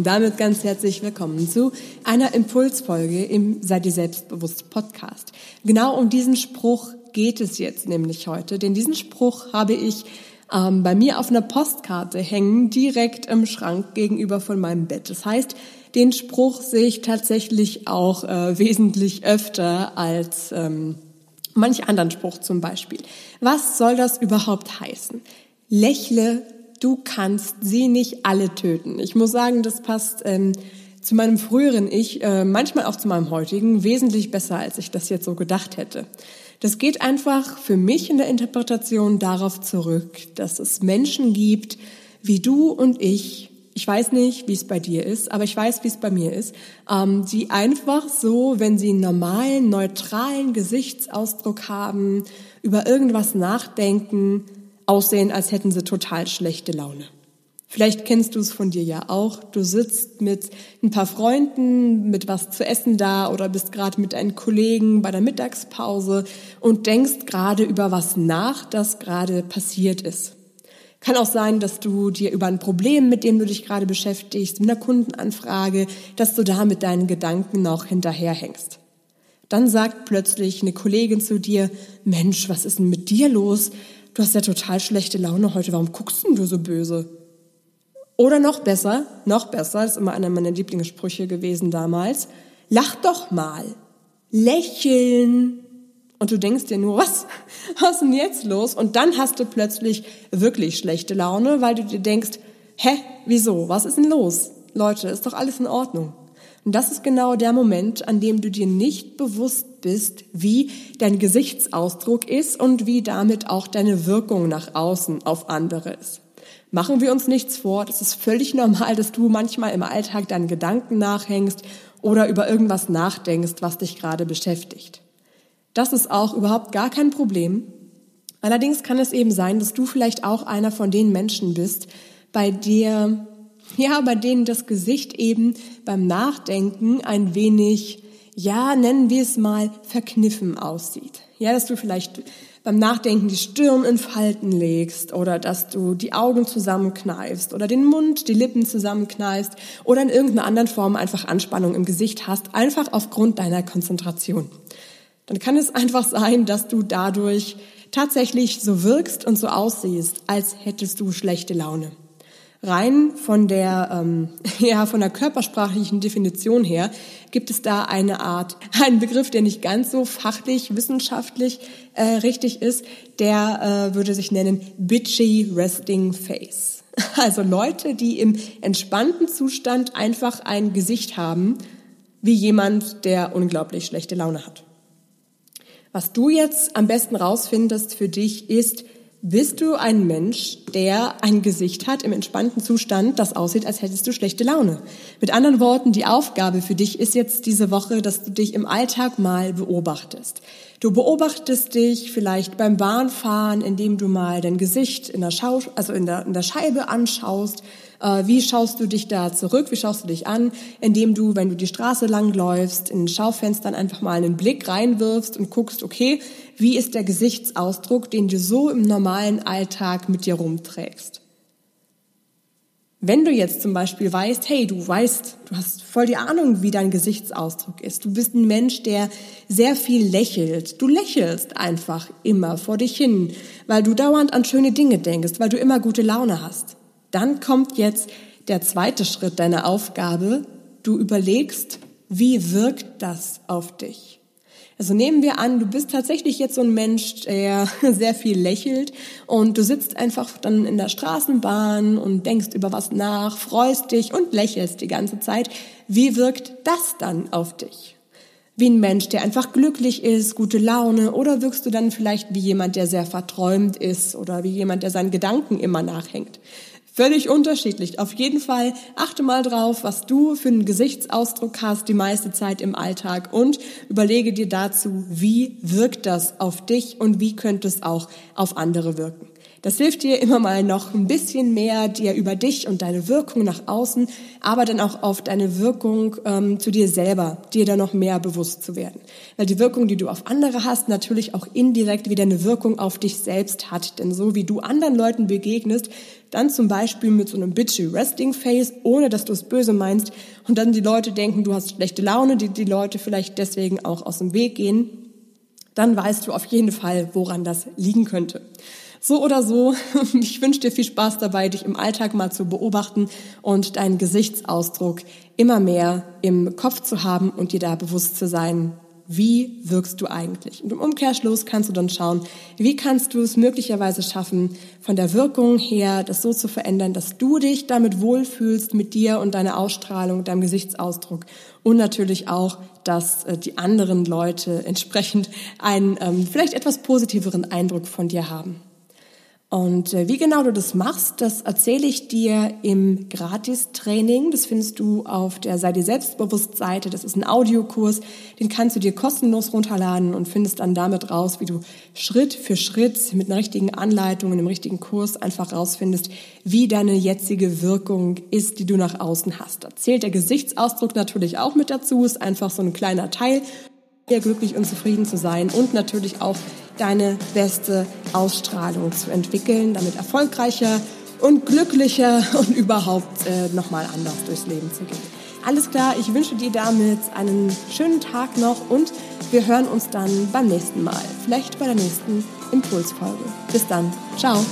Und damit ganz herzlich willkommen zu einer Impulsfolge im Sei dir selbstbewusst Podcast. Genau um diesen Spruch geht es jetzt nämlich heute, denn diesen Spruch habe ich ähm, bei mir auf einer Postkarte hängen, direkt im Schrank gegenüber von meinem Bett. Das heißt, den Spruch sehe ich tatsächlich auch äh, wesentlich öfter als ähm, manch anderen Spruch zum Beispiel. Was soll das überhaupt heißen? Lächle du kannst sie nicht alle töten. Ich muss sagen, das passt ähm, zu meinem früheren Ich, äh, manchmal auch zu meinem heutigen, wesentlich besser, als ich das jetzt so gedacht hätte. Das geht einfach für mich in der Interpretation darauf zurück, dass es Menschen gibt, wie du und ich, ich weiß nicht, wie es bei dir ist, aber ich weiß, wie es bei mir ist, ähm, die einfach so, wenn sie einen normalen, neutralen Gesichtsausdruck haben, über irgendwas nachdenken, aussehen, als hätten sie total schlechte Laune. Vielleicht kennst du es von dir ja auch. Du sitzt mit ein paar Freunden mit was zu essen da oder bist gerade mit deinen Kollegen bei der Mittagspause und denkst gerade über was nach, das gerade passiert ist. Kann auch sein, dass du dir über ein Problem, mit dem du dich gerade beschäftigst, mit einer Kundenanfrage, dass du da mit deinen Gedanken noch hinterherhängst. Dann sagt plötzlich eine Kollegin zu dir, Mensch, was ist denn mit dir los? Du hast ja total schlechte Laune heute, warum guckst denn du so böse? Oder noch besser, noch besser, das ist immer einer meiner Lieblingssprüche gewesen damals, lach doch mal, lächeln. Und du denkst dir nur, was, was ist denn jetzt los? Und dann hast du plötzlich wirklich schlechte Laune, weil du dir denkst, hä, wieso, was ist denn los? Leute, ist doch alles in Ordnung. Und das ist genau der Moment, an dem du dir nicht bewusst bist, wie dein Gesichtsausdruck ist und wie damit auch deine Wirkung nach außen auf andere ist. Machen wir uns nichts vor, das ist völlig normal, dass du manchmal im Alltag deinen Gedanken nachhängst oder über irgendwas nachdenkst, was dich gerade beschäftigt. Das ist auch überhaupt gar kein Problem. Allerdings kann es eben sein, dass du vielleicht auch einer von den Menschen bist, bei dir ja, bei denen das Gesicht eben beim Nachdenken ein wenig, ja, nennen wir es mal, verkniffen aussieht. Ja, dass du vielleicht beim Nachdenken die Stirn in Falten legst oder dass du die Augen zusammenkneifst oder den Mund, die Lippen zusammenkneifst oder in irgendeiner anderen Form einfach Anspannung im Gesicht hast, einfach aufgrund deiner Konzentration. Dann kann es einfach sein, dass du dadurch tatsächlich so wirkst und so aussiehst, als hättest du schlechte Laune. Rein von der, ähm, ja, von der körpersprachlichen Definition her gibt es da eine Art, einen Begriff, der nicht ganz so fachlich, wissenschaftlich äh, richtig ist, der äh, würde sich nennen bitchy resting face. Also Leute, die im entspannten Zustand einfach ein Gesicht haben, wie jemand, der unglaublich schlechte Laune hat. Was du jetzt am besten rausfindest für dich ist, bist du ein Mensch, der ein Gesicht hat im entspannten Zustand, das aussieht, als hättest du schlechte Laune? Mit anderen Worten, die Aufgabe für dich ist jetzt diese Woche, dass du dich im Alltag mal beobachtest. Du beobachtest dich vielleicht beim Bahnfahren, indem du mal dein Gesicht in der, Schau also in der, in der Scheibe anschaust wie schaust du dich da zurück? Wie schaust du dich an? Indem du, wenn du die Straße langläufst, in Schaufenstern einfach mal einen Blick reinwirfst und guckst, okay, wie ist der Gesichtsausdruck, den du so im normalen Alltag mit dir rumträgst? Wenn du jetzt zum Beispiel weißt, hey, du weißt, du hast voll die Ahnung, wie dein Gesichtsausdruck ist. Du bist ein Mensch, der sehr viel lächelt. Du lächelst einfach immer vor dich hin, weil du dauernd an schöne Dinge denkst, weil du immer gute Laune hast. Dann kommt jetzt der zweite Schritt deiner Aufgabe. Du überlegst, wie wirkt das auf dich? Also nehmen wir an, du bist tatsächlich jetzt so ein Mensch, der sehr viel lächelt und du sitzt einfach dann in der Straßenbahn und denkst über was nach, freust dich und lächelst die ganze Zeit. Wie wirkt das dann auf dich? Wie ein Mensch, der einfach glücklich ist, gute Laune oder wirkst du dann vielleicht wie jemand, der sehr verträumt ist oder wie jemand, der seinen Gedanken immer nachhängt? Völlig unterschiedlich. Auf jeden Fall achte mal drauf, was du für einen Gesichtsausdruck hast die meiste Zeit im Alltag und überlege dir dazu, wie wirkt das auf dich und wie könnte es auch auf andere wirken. Das hilft dir immer mal noch ein bisschen mehr dir über dich und deine Wirkung nach außen, aber dann auch auf deine Wirkung ähm, zu dir selber, dir da noch mehr bewusst zu werden. Weil die Wirkung, die du auf andere hast, natürlich auch indirekt wieder eine Wirkung auf dich selbst hat. Denn so wie du anderen Leuten begegnest, dann zum Beispiel mit so einem bitchy Resting Face, ohne dass du es böse meinst, und dann die Leute denken, du hast schlechte Laune, die die Leute vielleicht deswegen auch aus dem Weg gehen, dann weißt du auf jeden Fall, woran das liegen könnte. So oder so, ich wünsche dir viel Spaß dabei, dich im Alltag mal zu beobachten und deinen Gesichtsausdruck immer mehr im Kopf zu haben und dir da bewusst zu sein, wie wirkst du eigentlich? Und im Umkehrschluss kannst du dann schauen, wie kannst du es möglicherweise schaffen, von der Wirkung her das so zu verändern, dass du dich damit wohlfühlst mit dir und deiner Ausstrahlung, deinem Gesichtsausdruck und natürlich auch, dass äh, die anderen Leute entsprechend einen ähm, vielleicht etwas positiveren Eindruck von dir haben. Und äh, wie genau du das machst, das erzähle ich dir im Gratis-Training. Das findest du auf der Sei dir selbstbewusst Seite. Das ist ein Audiokurs, den kannst du dir kostenlos runterladen und findest dann damit raus, wie du Schritt für Schritt mit einer richtigen Anleitung, einem richtigen Kurs einfach rausfindest, wie deine jetzige Wirkung ist, die du nach außen hast. Da zählt der Gesichtsausdruck natürlich auch mit dazu, ist einfach so ein kleiner Teil, glücklich und zufrieden zu sein und natürlich auch deine beste Ausstrahlung zu entwickeln, damit erfolgreicher und glücklicher und überhaupt äh, nochmal anders durchs Leben zu gehen. Alles klar, ich wünsche dir damit einen schönen Tag noch und wir hören uns dann beim nächsten Mal, vielleicht bei der nächsten Impulsfolge. Bis dann, ciao.